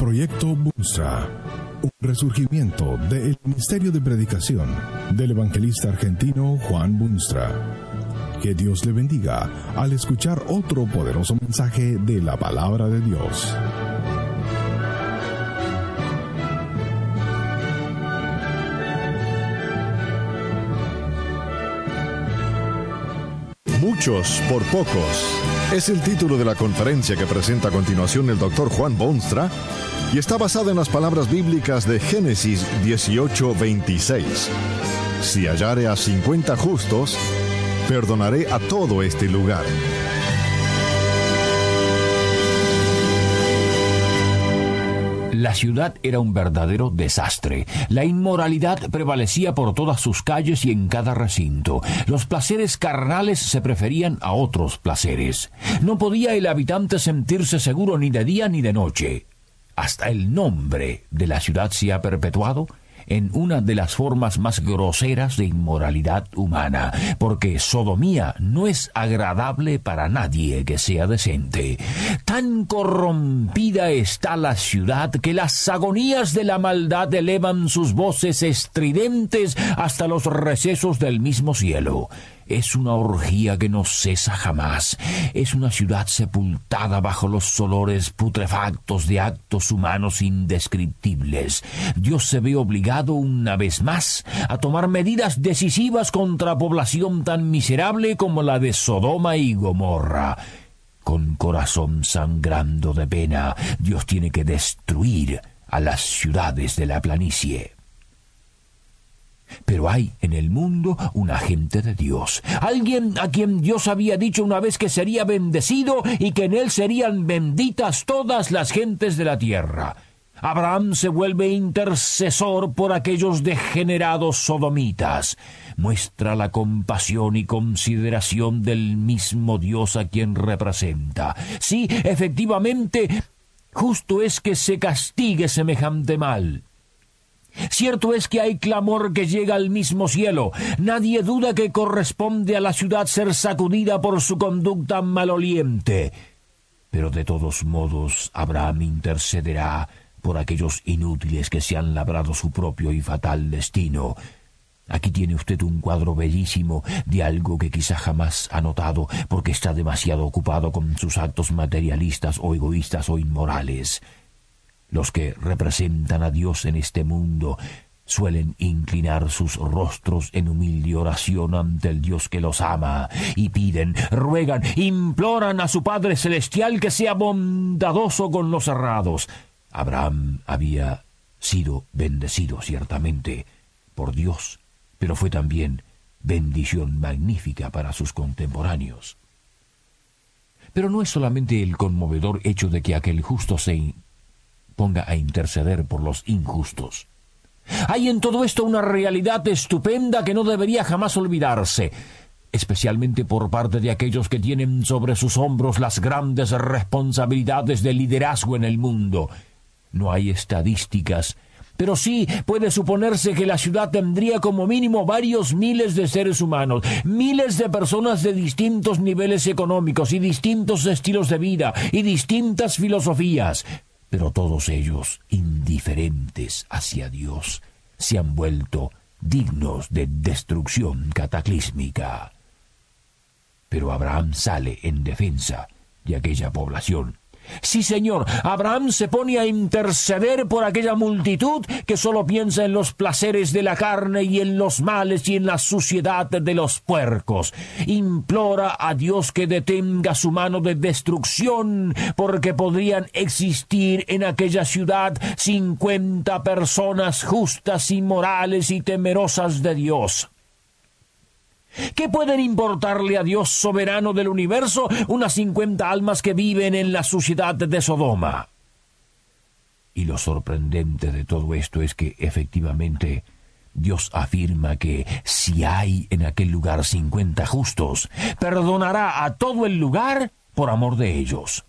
Proyecto Bunza, un resurgimiento del Ministerio de Predicación del evangelista argentino Juan Bunstra. Que Dios le bendiga al escuchar otro poderoso mensaje de la palabra de Dios. Muchos por pocos. Es el título de la conferencia que presenta a continuación el doctor Juan Bonstra y está basada en las palabras bíblicas de Génesis 18:26. Si hallare a 50 justos, perdonaré a todo este lugar. La ciudad era un verdadero desastre. La inmoralidad prevalecía por todas sus calles y en cada recinto. Los placeres carnales se preferían a otros placeres. No podía el habitante sentirse seguro ni de día ni de noche. Hasta el nombre de la ciudad se ha perpetuado en una de las formas más groseras de inmoralidad humana, porque sodomía no es agradable para nadie que sea decente. Tan corrompida está la ciudad que las agonías de la maldad elevan sus voces estridentes hasta los recesos del mismo cielo. Es una orgía que no cesa jamás. Es una ciudad sepultada bajo los olores putrefactos de actos humanos indescriptibles. Dios se ve obligado una vez más a tomar medidas decisivas contra población tan miserable como la de Sodoma y Gomorra. Con corazón sangrando de pena, Dios tiene que destruir a las ciudades de la planicie. Pero hay en el mundo un agente de Dios, alguien a quien Dios había dicho una vez que sería bendecido y que en él serían benditas todas las gentes de la tierra. Abraham se vuelve intercesor por aquellos degenerados sodomitas. Muestra la compasión y consideración del mismo Dios a quien representa. Sí, efectivamente, justo es que se castigue semejante mal. Cierto es que hay clamor que llega al mismo cielo. Nadie duda que corresponde a la ciudad ser sacudida por su conducta maloliente. Pero de todos modos Abraham intercederá por aquellos inútiles que se han labrado su propio y fatal destino. Aquí tiene usted un cuadro bellísimo de algo que quizá jamás ha notado porque está demasiado ocupado con sus actos materialistas o egoístas o inmorales. Los que representan a Dios en este mundo suelen inclinar sus rostros en humilde oración ante el Dios que los ama, y piden, ruegan, imploran a su Padre Celestial que sea bondadoso con los errados. Abraham había sido bendecido ciertamente por Dios, pero fue también bendición magnífica para sus contemporáneos. Pero no es solamente el conmovedor hecho de que aquel justo se ponga a interceder por los injustos. Hay en todo esto una realidad estupenda que no debería jamás olvidarse, especialmente por parte de aquellos que tienen sobre sus hombros las grandes responsabilidades de liderazgo en el mundo. No hay estadísticas, pero sí puede suponerse que la ciudad tendría como mínimo varios miles de seres humanos, miles de personas de distintos niveles económicos y distintos estilos de vida y distintas filosofías pero todos ellos, indiferentes hacia Dios, se han vuelto dignos de destrucción cataclísmica. Pero Abraham sale en defensa de aquella población Sí, señor, Abraham se pone a interceder por aquella multitud que solo piensa en los placeres de la carne y en los males y en la suciedad de los puercos. Implora a Dios que detenga su mano de destrucción, porque podrían existir en aquella ciudad cincuenta personas justas y morales y temerosas de Dios. ¿Qué pueden importarle a Dios soberano del universo unas cincuenta almas que viven en la suciedad de Sodoma? Y lo sorprendente de todo esto es que efectivamente Dios afirma que si hay en aquel lugar cincuenta justos, perdonará a todo el lugar por amor de ellos.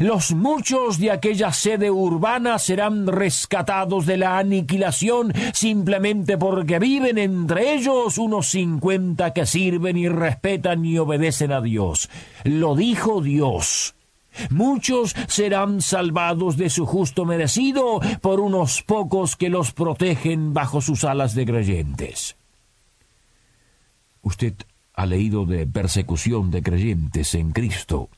Los muchos de aquella sede urbana serán rescatados de la aniquilación simplemente porque viven entre ellos unos cincuenta que sirven y respetan y obedecen a Dios. Lo dijo Dios. Muchos serán salvados de su justo merecido por unos pocos que los protegen bajo sus alas de creyentes. Usted ha leído de persecución de creyentes en Cristo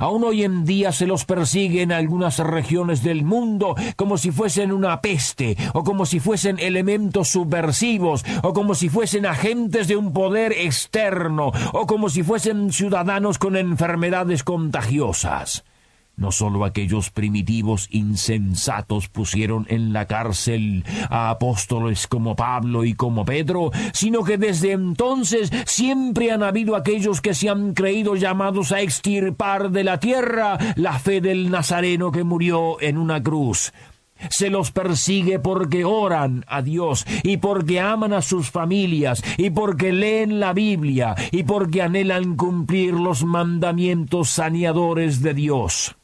Aún hoy en día se los persigue en algunas regiones del mundo como si fuesen una peste, o como si fuesen elementos subversivos, o como si fuesen agentes de un poder externo, o como si fuesen ciudadanos con enfermedades contagiosas. No sólo aquellos primitivos insensatos pusieron en la cárcel a apóstoles como Pablo y como Pedro, sino que desde entonces siempre han habido aquellos que se han creído llamados a extirpar de la tierra la fe del Nazareno que murió en una cruz. Se los persigue porque oran a Dios y porque aman a sus familias y porque leen la Biblia y porque anhelan cumplir los mandamientos saneadores de Dios.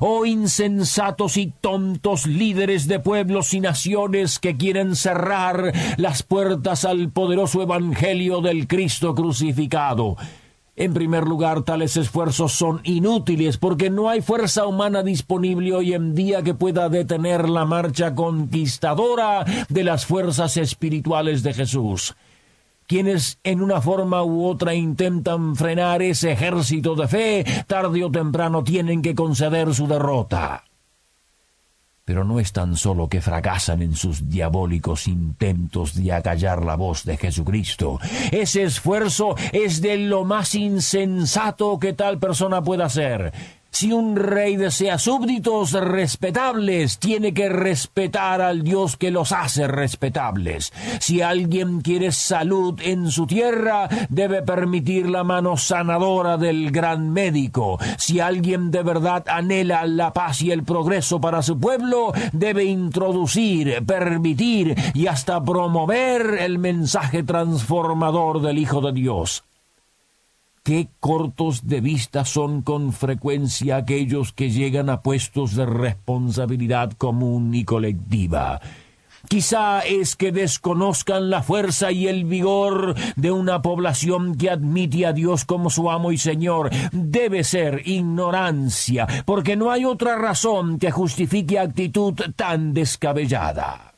Oh insensatos y tontos líderes de pueblos y naciones que quieren cerrar las puertas al poderoso Evangelio del Cristo crucificado. En primer lugar, tales esfuerzos son inútiles porque no hay fuerza humana disponible hoy en día que pueda detener la marcha conquistadora de las fuerzas espirituales de Jesús quienes en una forma u otra intentan frenar ese ejército de fe, tarde o temprano tienen que conceder su derrota. Pero no es tan solo que fracasan en sus diabólicos intentos de acallar la voz de Jesucristo. Ese esfuerzo es de lo más insensato que tal persona pueda hacer. Si un rey desea súbditos respetables, tiene que respetar al Dios que los hace respetables. Si alguien quiere salud en su tierra, debe permitir la mano sanadora del gran médico. Si alguien de verdad anhela la paz y el progreso para su pueblo, debe introducir, permitir y hasta promover el mensaje transformador del Hijo de Dios. Qué cortos de vista son con frecuencia aquellos que llegan a puestos de responsabilidad común y colectiva. Quizá es que desconozcan la fuerza y el vigor de una población que admite a Dios como su amo y Señor. Debe ser ignorancia, porque no hay otra razón que justifique actitud tan descabellada.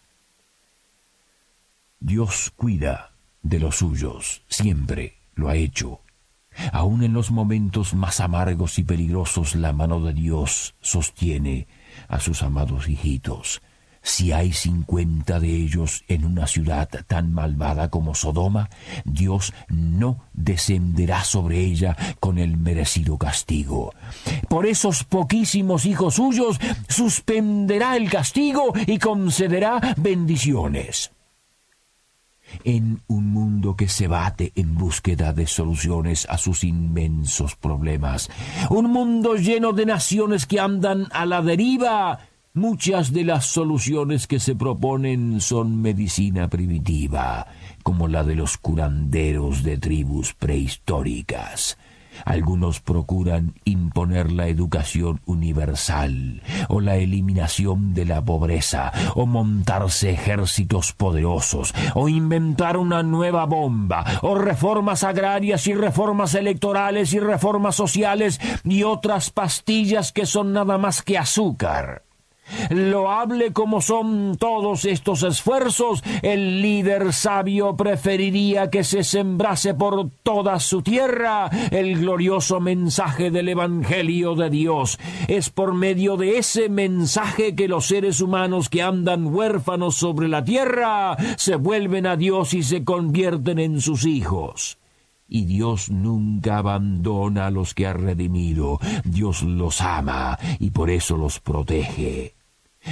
Dios cuida de los suyos, siempre lo ha hecho. Aun en los momentos más amargos y peligrosos la mano de Dios sostiene a sus amados hijitos. Si hay cincuenta de ellos en una ciudad tan malvada como Sodoma, Dios no descenderá sobre ella con el merecido castigo. Por esos poquísimos hijos suyos suspenderá el castigo y concederá bendiciones en un mundo que se bate en búsqueda de soluciones a sus inmensos problemas, un mundo lleno de naciones que andan a la deriva, muchas de las soluciones que se proponen son medicina primitiva, como la de los curanderos de tribus prehistóricas. Algunos procuran imponer la educación universal, o la eliminación de la pobreza, o montarse ejércitos poderosos, o inventar una nueva bomba, o reformas agrarias y reformas electorales y reformas sociales y otras pastillas que son nada más que azúcar. Loable como son todos estos esfuerzos, el líder sabio preferiría que se sembrase por toda su tierra el glorioso mensaje del Evangelio de Dios. Es por medio de ese mensaje que los seres humanos que andan huérfanos sobre la tierra se vuelven a Dios y se convierten en sus hijos. Y Dios nunca abandona a los que ha redimido. Dios los ama y por eso los protege.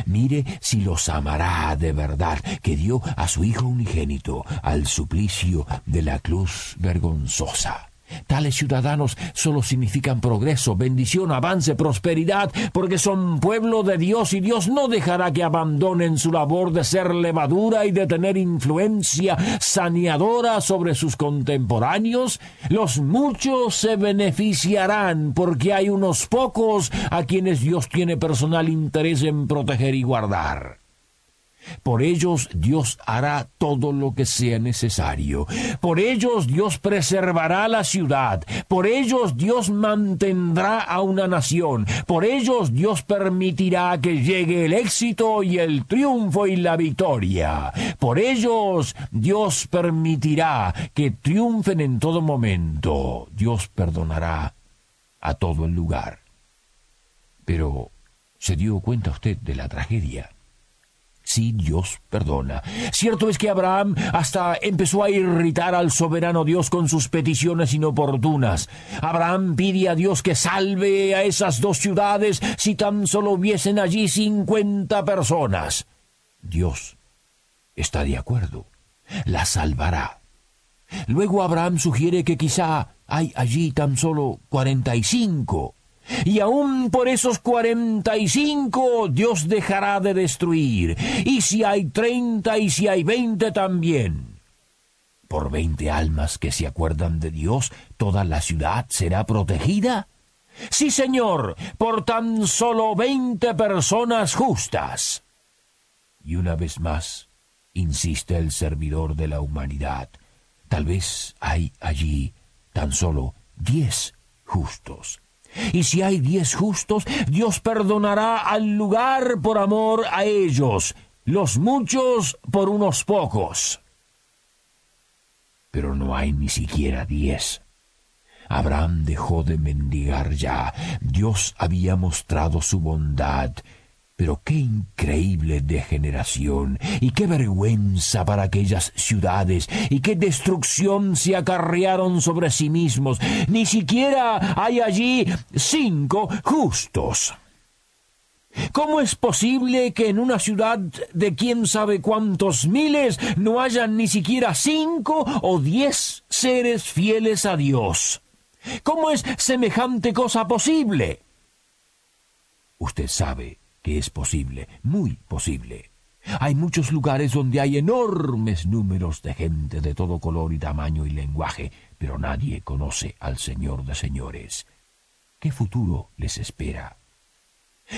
Mire si los amará de verdad, que dio a su Hijo unigénito al suplicio de la cruz vergonzosa. Tales ciudadanos solo significan progreso, bendición, avance, prosperidad, porque son pueblo de Dios y Dios no dejará que abandonen su labor de ser levadura y de tener influencia saneadora sobre sus contemporáneos. Los muchos se beneficiarán porque hay unos pocos a quienes Dios tiene personal interés en proteger y guardar. Por ellos Dios hará todo lo que sea necesario. Por ellos Dios preservará la ciudad. Por ellos Dios mantendrá a una nación. Por ellos Dios permitirá que llegue el éxito y el triunfo y la victoria. Por ellos Dios permitirá que triunfen en todo momento. Dios perdonará a todo el lugar. Pero, ¿se dio cuenta usted de la tragedia? Sí, Dios perdona. Cierto es que Abraham hasta empezó a irritar al soberano Dios con sus peticiones inoportunas. Abraham pide a Dios que salve a esas dos ciudades si tan solo hubiesen allí cincuenta personas. Dios está de acuerdo. La salvará. Luego Abraham sugiere que quizá hay allí tan solo cuarenta y cinco. Y aún por esos cuarenta y cinco Dios dejará de destruir. Y si hay treinta y si hay veinte también. Por veinte almas que se acuerdan de Dios, toda la ciudad será protegida. Sí, Señor, por tan solo veinte personas justas. Y una vez más, insiste el servidor de la humanidad, tal vez hay allí tan solo diez justos. Y si hay diez justos, Dios perdonará al lugar por amor a ellos, los muchos por unos pocos. Pero no hay ni siquiera diez. Abraham dejó de mendigar ya. Dios había mostrado su bondad pero qué increíble degeneración y qué vergüenza para aquellas ciudades y qué destrucción se acarrearon sobre sí mismos. Ni siquiera hay allí cinco justos. ¿Cómo es posible que en una ciudad de quién sabe cuántos miles no hayan ni siquiera cinco o diez seres fieles a Dios? ¿Cómo es semejante cosa posible? Usted sabe que es posible, muy posible. Hay muchos lugares donde hay enormes números de gente de todo color y tamaño y lenguaje, pero nadie conoce al Señor de señores. ¿Qué futuro les espera?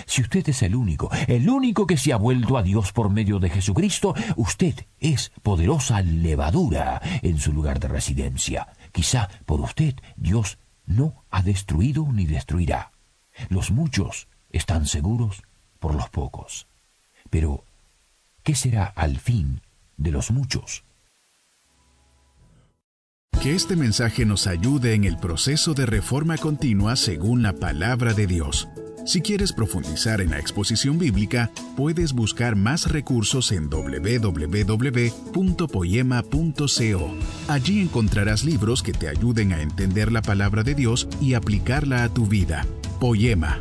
Si usted es el único, el único que se ha vuelto a Dios por medio de Jesucristo, usted es poderosa levadura en su lugar de residencia. Quizá por usted Dios no ha destruido ni destruirá. Los muchos están seguros por los pocos. Pero, ¿qué será al fin de los muchos? Que este mensaje nos ayude en el proceso de reforma continua según la palabra de Dios. Si quieres profundizar en la exposición bíblica, puedes buscar más recursos en www.poema.co. Allí encontrarás libros que te ayuden a entender la palabra de Dios y aplicarla a tu vida. Poema,